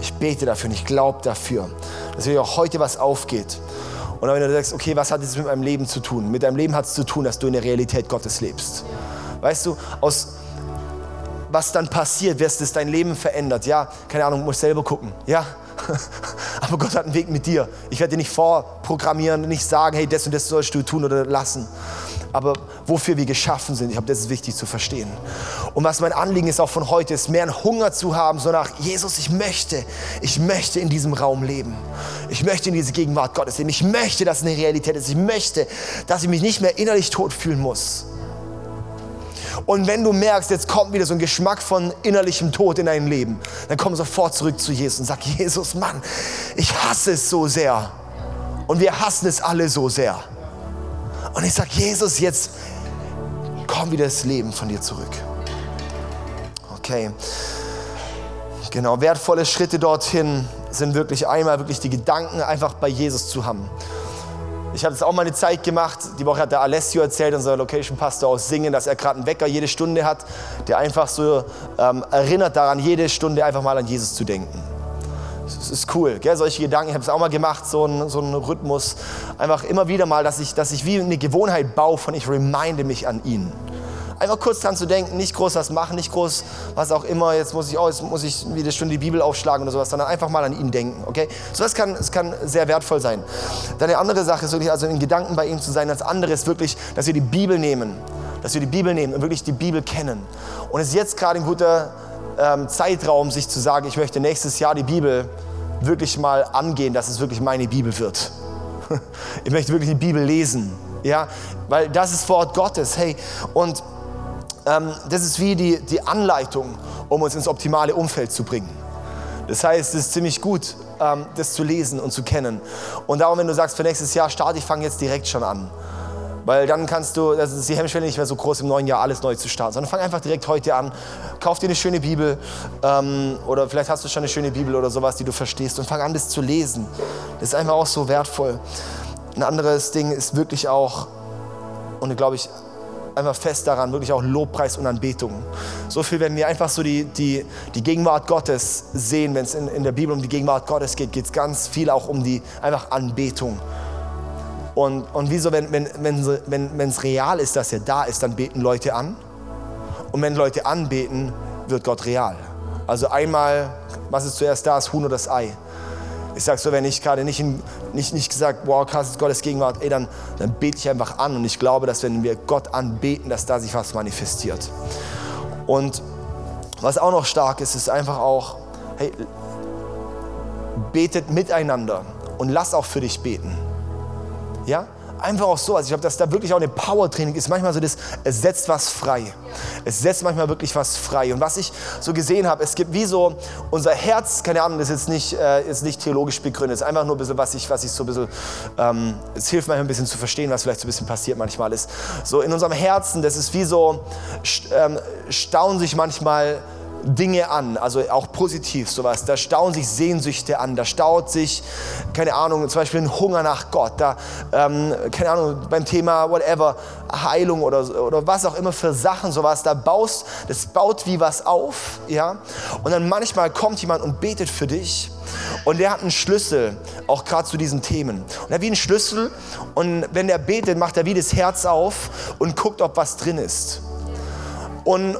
Speaker 1: Ich bete dafür und ich glaube dafür, dass hier auch heute was aufgeht. Und wenn du sagst, okay, was hat das mit meinem Leben zu tun? Mit deinem Leben hat es zu tun, dass du in der Realität Gottes lebst. Weißt du, aus was dann passiert, wirst es dein Leben verändert. Ja, keine Ahnung, musst selber gucken. Ja, aber Gott hat einen Weg mit dir. Ich werde dir nicht vorprogrammieren, nicht sagen, hey, das und das sollst du tun oder lassen aber wofür wir geschaffen sind. Ich glaube, das ist wichtig zu verstehen. Und was mein Anliegen ist auch von heute, ist mehr einen Hunger zu haben, so nach Jesus, ich möchte, ich möchte in diesem Raum leben. Ich möchte in diese Gegenwart Gottes leben. Ich möchte, dass es eine Realität ist. Ich möchte, dass ich mich nicht mehr innerlich tot fühlen muss. Und wenn du merkst, jetzt kommt wieder so ein Geschmack von innerlichem Tod in dein Leben, dann komm sofort zurück zu Jesus und sag, Jesus, Mann, ich hasse es so sehr. Und wir hassen es alle so sehr. Und ich sage, Jesus, jetzt komm wieder das Leben von dir zurück. Okay. Genau, wertvolle Schritte dorthin sind wirklich einmal wirklich die Gedanken einfach bei Jesus zu haben. Ich habe jetzt auch mal eine Zeit gemacht, die Woche hat der Alessio erzählt, unser Location Pastor aus Singen, dass er gerade einen Wecker jede Stunde hat, der einfach so ähm, erinnert daran, jede Stunde einfach mal an Jesus zu denken. Ist cool, gell? solche Gedanken. Ich habe es auch mal gemacht, so ein, so ein Rhythmus. Einfach immer wieder mal, dass ich, dass ich wie eine Gewohnheit baue von ich reminde mich an ihn. Einfach kurz dran zu denken, nicht groß was machen, nicht groß was auch immer, jetzt muss ich, oh, jetzt muss ich wieder schon die Bibel aufschlagen oder sowas, sondern einfach mal an ihn denken, okay? So das kann, kann sehr wertvoll sein. Dann eine andere Sache ist wirklich, also in Gedanken bei ihm zu sein. Das andere ist wirklich, dass wir die Bibel nehmen, dass wir die Bibel nehmen und wirklich die Bibel kennen. Und es ist jetzt gerade ein guter ähm, Zeitraum, sich zu sagen, ich möchte nächstes Jahr die Bibel wirklich mal angehen, dass es wirklich meine Bibel wird. Ich möchte wirklich die Bibel lesen, ja, weil das ist Wort Gottes. Hey, und ähm, das ist wie die, die Anleitung, um uns ins optimale Umfeld zu bringen. Das heißt, es ist ziemlich gut, ähm, das zu lesen und zu kennen. Und darum, wenn du sagst, für nächstes Jahr starte, ich fange jetzt direkt schon an. Weil dann kannst du, das ist die Hemmschwelle nicht mehr so groß, im neuen Jahr alles neu zu starten, sondern fang einfach direkt heute an. Kauf dir eine schöne Bibel ähm, oder vielleicht hast du schon eine schöne Bibel oder sowas, die du verstehst und fang an, das zu lesen. Das ist einfach auch so wertvoll. Ein anderes Ding ist wirklich auch, und glaube ich, einfach fest daran, wirklich auch Lobpreis und Anbetung. So viel, wenn wir einfach so die, die, die Gegenwart Gottes sehen, wenn es in, in der Bibel um die Gegenwart Gottes geht, geht es ganz viel auch um die einfach Anbetung. Und, und wieso, wenn es wenn, wenn, wenn, real ist, dass er da ist, dann beten Leute an. Und wenn Leute anbeten, wird Gott real. Also einmal, was ist zuerst da, das Huhn oder das Ei? Ich sage so, wenn ich gerade nicht, nicht, nicht gesagt, wow, krass, ist Gottes Gegenwart, ey, dann, dann bete ich einfach an. Und ich glaube, dass wenn wir Gott anbeten, dass da sich was manifestiert. Und was auch noch stark ist, ist einfach auch, hey, betet miteinander und lass auch für dich beten. Ja? Einfach auch so. Also ich glaube, dass da wirklich auch eine Power-Training ist. Manchmal so das, es setzt was frei. Es setzt manchmal wirklich was frei. Und was ich so gesehen habe, es gibt wie so unser Herz, keine Ahnung, das ist jetzt nicht, äh, ist nicht theologisch begründet. Es ist einfach nur ein bisschen, was ich, was ich so ein bisschen, ähm, es hilft manchmal ein bisschen zu verstehen, was vielleicht so ein bisschen passiert manchmal ist. So in unserem Herzen, das ist wie so, ähm, staunen sich manchmal Dinge an, also auch positiv sowas. Da stauen sich Sehnsüchte an, da staut sich, keine Ahnung, zum Beispiel ein Hunger nach Gott, da, ähm, keine Ahnung, beim Thema whatever, Heilung oder, oder was auch immer für Sachen, sowas, da baust, das baut wie was auf, ja. Und dann manchmal kommt jemand und betet für dich und der hat einen Schlüssel, auch gerade zu diesen Themen. Und er hat wie einen Schlüssel und wenn der betet, macht er wie das Herz auf und guckt, ob was drin ist. Und,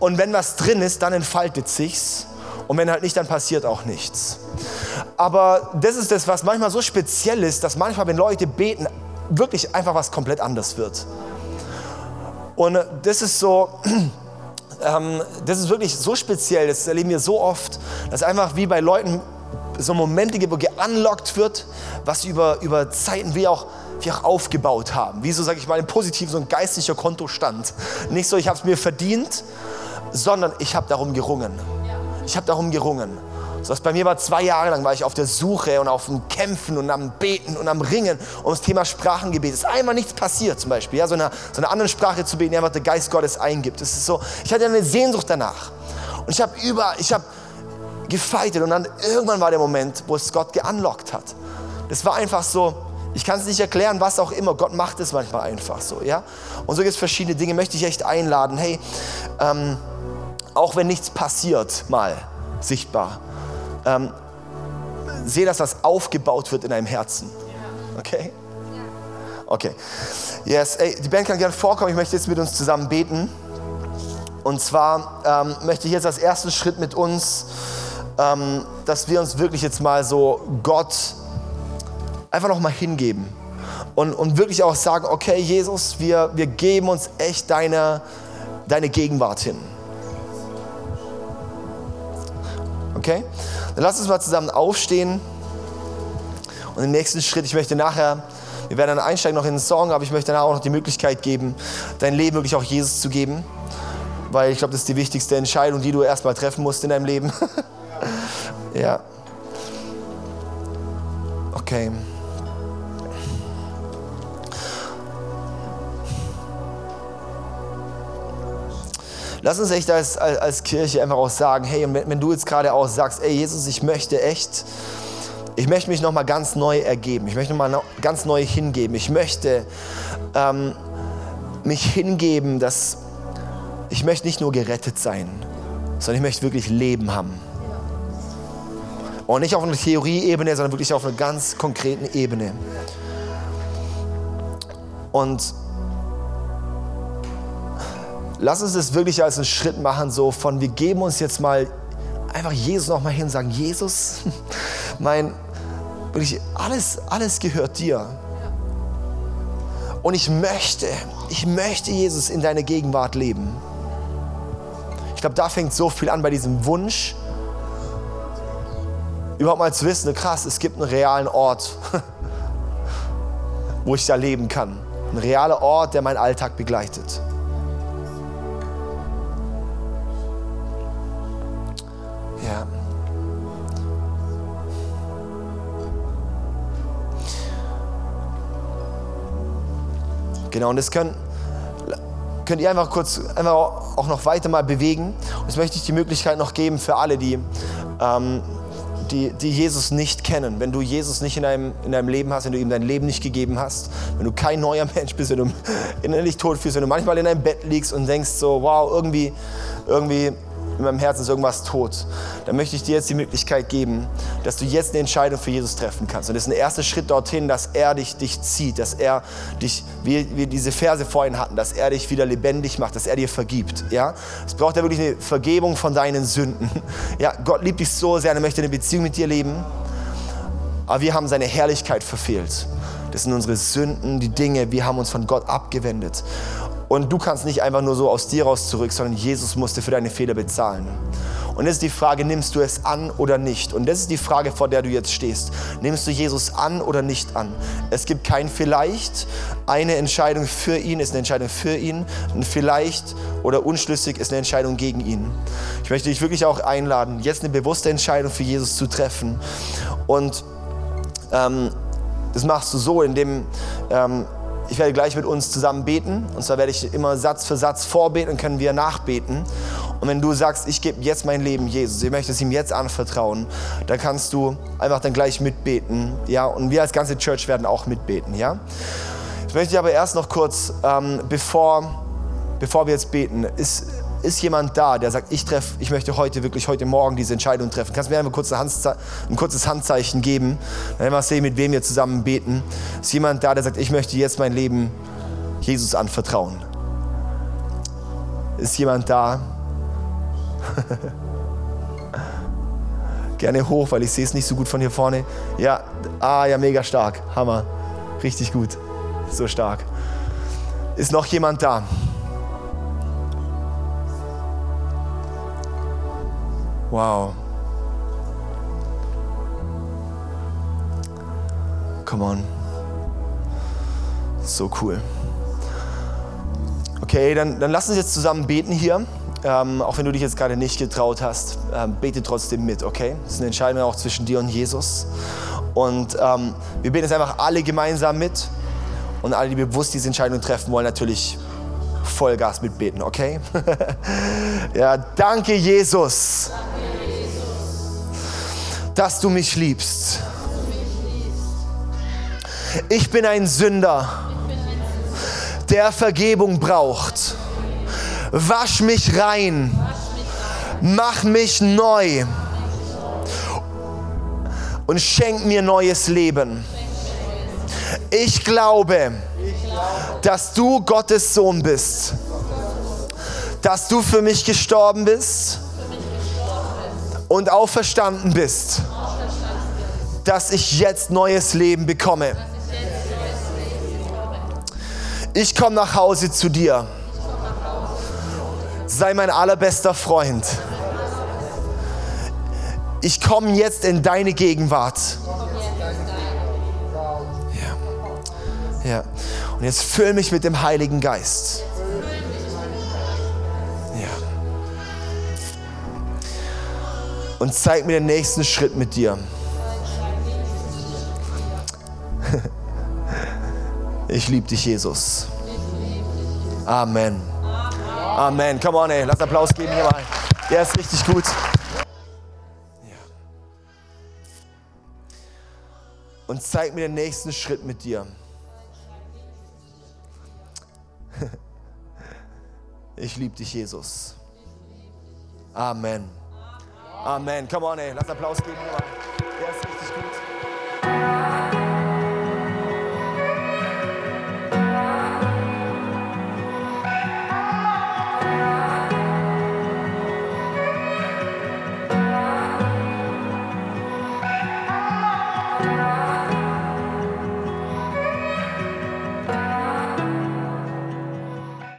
Speaker 1: und wenn was drin ist, dann entfaltet sich's. Und wenn halt nicht, dann passiert auch nichts. Aber das ist das, was manchmal so speziell ist, dass manchmal, wenn Leute beten, wirklich einfach was komplett anders wird. Und das ist so, ähm, das ist wirklich so speziell, das erleben wir so oft, dass einfach wie bei Leuten so Momente gibt, wo geunlockt wird, was über, über Zeiten wie auch wir auch aufgebaut haben. Wie so, sage ich mal, im Positiven so ein geistlicher Kontostand. Nicht so, ich habe es mir verdient, sondern ich habe darum gerungen. Ich habe darum gerungen. So was bei mir war zwei Jahre lang, war ich auf der Suche und auf dem Kämpfen und am Beten und am Ringen um das Thema Sprachengebet. Es ist einmal nichts passiert zum Beispiel, ja, so, eine, so eine andere Sprache zu beten, einfach der Geist Gottes eingibt. Das ist so, ich hatte eine Sehnsucht danach. Und ich habe über, ich habe gefeitet und dann irgendwann war der Moment, wo es Gott geunlockt hat. Das war einfach so, ich kann es nicht erklären, was auch immer. Gott macht es manchmal einfach so, ja. Und so gibt es verschiedene Dinge. Möchte ich echt einladen. Hey, ähm, auch wenn nichts passiert, mal sichtbar. Ähm, sehe, dass das aufgebaut wird in deinem Herzen. Okay? Okay. Yes, ey, die Band kann gerne vorkommen. Ich möchte jetzt mit uns zusammen beten. Und zwar ähm, möchte ich jetzt als ersten Schritt mit uns, ähm, dass wir uns wirklich jetzt mal so Gott einfach noch mal hingeben. Und, und wirklich auch sagen, okay, Jesus, wir, wir geben uns echt deine, deine Gegenwart hin. Okay? Dann lass uns mal zusammen aufstehen. Und den nächsten Schritt, ich möchte nachher, wir werden dann einsteigen noch in den Song, aber ich möchte nachher auch noch die Möglichkeit geben, dein Leben wirklich auch Jesus zu geben. Weil ich glaube, das ist die wichtigste Entscheidung, die du erstmal treffen musst in deinem Leben. ja. Okay. Lass uns echt als, als, als Kirche einfach auch sagen, hey, und wenn, wenn du jetzt gerade auch sagst, ey Jesus, ich möchte echt, ich möchte mich nochmal ganz neu ergeben, ich möchte nochmal ganz neu hingeben, ich möchte ähm, mich hingeben, dass ich möchte nicht nur gerettet sein, sondern ich möchte wirklich Leben haben. Und nicht auf einer Theorieebene, sondern wirklich auf einer ganz konkreten Ebene. Und lass uns das wirklich als einen Schritt machen, so von wir geben uns jetzt mal einfach Jesus noch mal hin und sagen, Jesus, mein, wirklich alles, alles gehört dir. Und ich möchte, ich möchte Jesus in deine Gegenwart leben. Ich glaube, da fängt so viel an bei diesem Wunsch, überhaupt mal zu wissen, krass, es gibt einen realen Ort, wo ich da leben kann. Ein realer Ort, der meinen Alltag begleitet. Genau, und das können, könnt ihr einfach kurz einfach auch noch weiter mal bewegen. Und jetzt möchte ich die Möglichkeit noch geben für alle, die, ähm, die, die Jesus nicht kennen, wenn du Jesus nicht in deinem, in deinem Leben hast, wenn du ihm dein Leben nicht gegeben hast, wenn du kein neuer Mensch bist, wenn du innerlich tot fühlst, wenn du manchmal in deinem Bett liegst und denkst so, wow, irgendwie, irgendwie in meinem Herzen ist irgendwas tot, dann möchte ich dir jetzt die Möglichkeit geben, dass du jetzt eine Entscheidung für Jesus treffen kannst. Und das ist ein erster Schritt dorthin, dass er dich, dich zieht, dass er dich, wie wir diese Verse vorhin hatten, dass er dich wieder lebendig macht, dass er dir vergibt. Ja? Es braucht ja wirklich eine Vergebung von deinen Sünden. Ja, Gott liebt dich so sehr, er möchte eine Beziehung mit dir leben, aber wir haben seine Herrlichkeit verfehlt. Das sind unsere Sünden, die Dinge, wir haben uns von Gott abgewendet. Und du kannst nicht einfach nur so aus dir raus zurück, sondern Jesus musste für deine Fehler bezahlen. Und das ist die Frage, nimmst du es an oder nicht? Und das ist die Frage, vor der du jetzt stehst. Nimmst du Jesus an oder nicht an? Es gibt kein vielleicht. Eine Entscheidung für ihn ist eine Entscheidung für ihn. Ein vielleicht oder unschlüssig ist eine Entscheidung gegen ihn. Ich möchte dich wirklich auch einladen, jetzt eine bewusste Entscheidung für Jesus zu treffen. Und ähm, das machst du so, indem ähm, ich werde gleich mit uns zusammen beten. Und zwar werde ich immer Satz für Satz vorbeten und können wir nachbeten. Und wenn du sagst, ich gebe jetzt mein Leben Jesus, ich möchte es ihm jetzt anvertrauen, dann kannst du einfach dann gleich mitbeten. Ja? Und wir als ganze Church werden auch mitbeten. Ja? Ich möchte aber erst noch kurz, ähm, bevor, bevor wir jetzt beten, ist ist jemand da, der sagt, ich, treff, ich möchte heute, wirklich heute Morgen diese Entscheidung treffen? Kannst du mir einmal kurz ein, ein kurzes Handzeichen geben? Dann wir sehen, mit wem wir zusammen beten. Ist jemand da, der sagt, ich möchte jetzt mein Leben Jesus anvertrauen? Ist jemand da? Gerne hoch, weil ich sehe es nicht so gut von hier vorne. Ja, ah ja, mega stark. Hammer. Richtig gut. So stark. Ist noch jemand da? Wow. Come on. So cool. Okay, dann, dann lass uns jetzt zusammen beten hier. Ähm, auch wenn du dich jetzt gerade nicht getraut hast, ähm, bete trotzdem mit, okay? Das ist eine Entscheidung auch zwischen dir und Jesus. Und ähm, wir beten jetzt einfach alle gemeinsam mit. Und alle, die bewusst diese Entscheidung treffen wollen, natürlich Vollgas mitbeten, okay? ja, danke Jesus, dass du mich liebst. Ich bin ein Sünder, der Vergebung braucht. Wasch mich rein, mach mich neu und schenk mir neues Leben. Ich glaube, dass du Gottes Sohn bist, dass du für mich gestorben bist und auferstanden bist, dass ich jetzt neues Leben bekomme. Ich komme nach Hause zu dir. Sei mein allerbester Freund. Ich komme jetzt in deine Gegenwart. Ja. ja. Und jetzt füll mich mit dem Heiligen Geist. Und zeig mir den nächsten Schritt mit dir. Ich liebe dich, Jesus. Amen. Amen. Come on, ey. Lass Applaus geben hier mal. Der ist richtig gut. Und zeig mir den nächsten Schritt mit dir. Ich liebe dich, Jesus. Amen. Amen. Come on, ey. Lass Applaus geben. Der ist richtig gut.